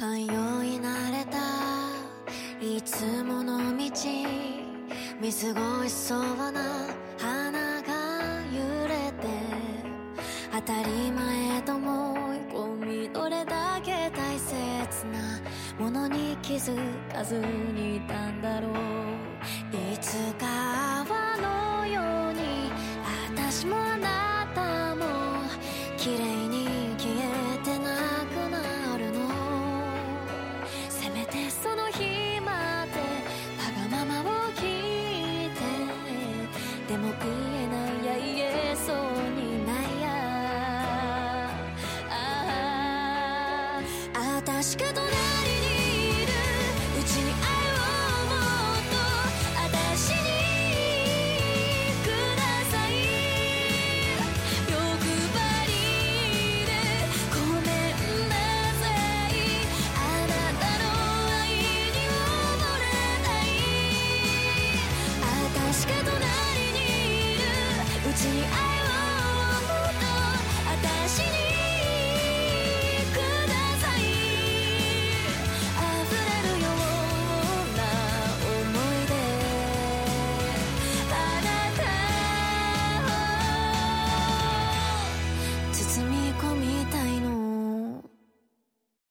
通い慣れたいつもの道見過ごしそうな。花が揺れて当たり前と思い込みどれだけ大切なものに気づかずにいたんだろう。いつか泡のように私もあなたも綺麗でも言えないや言えそうにないやああ確かとね只爱。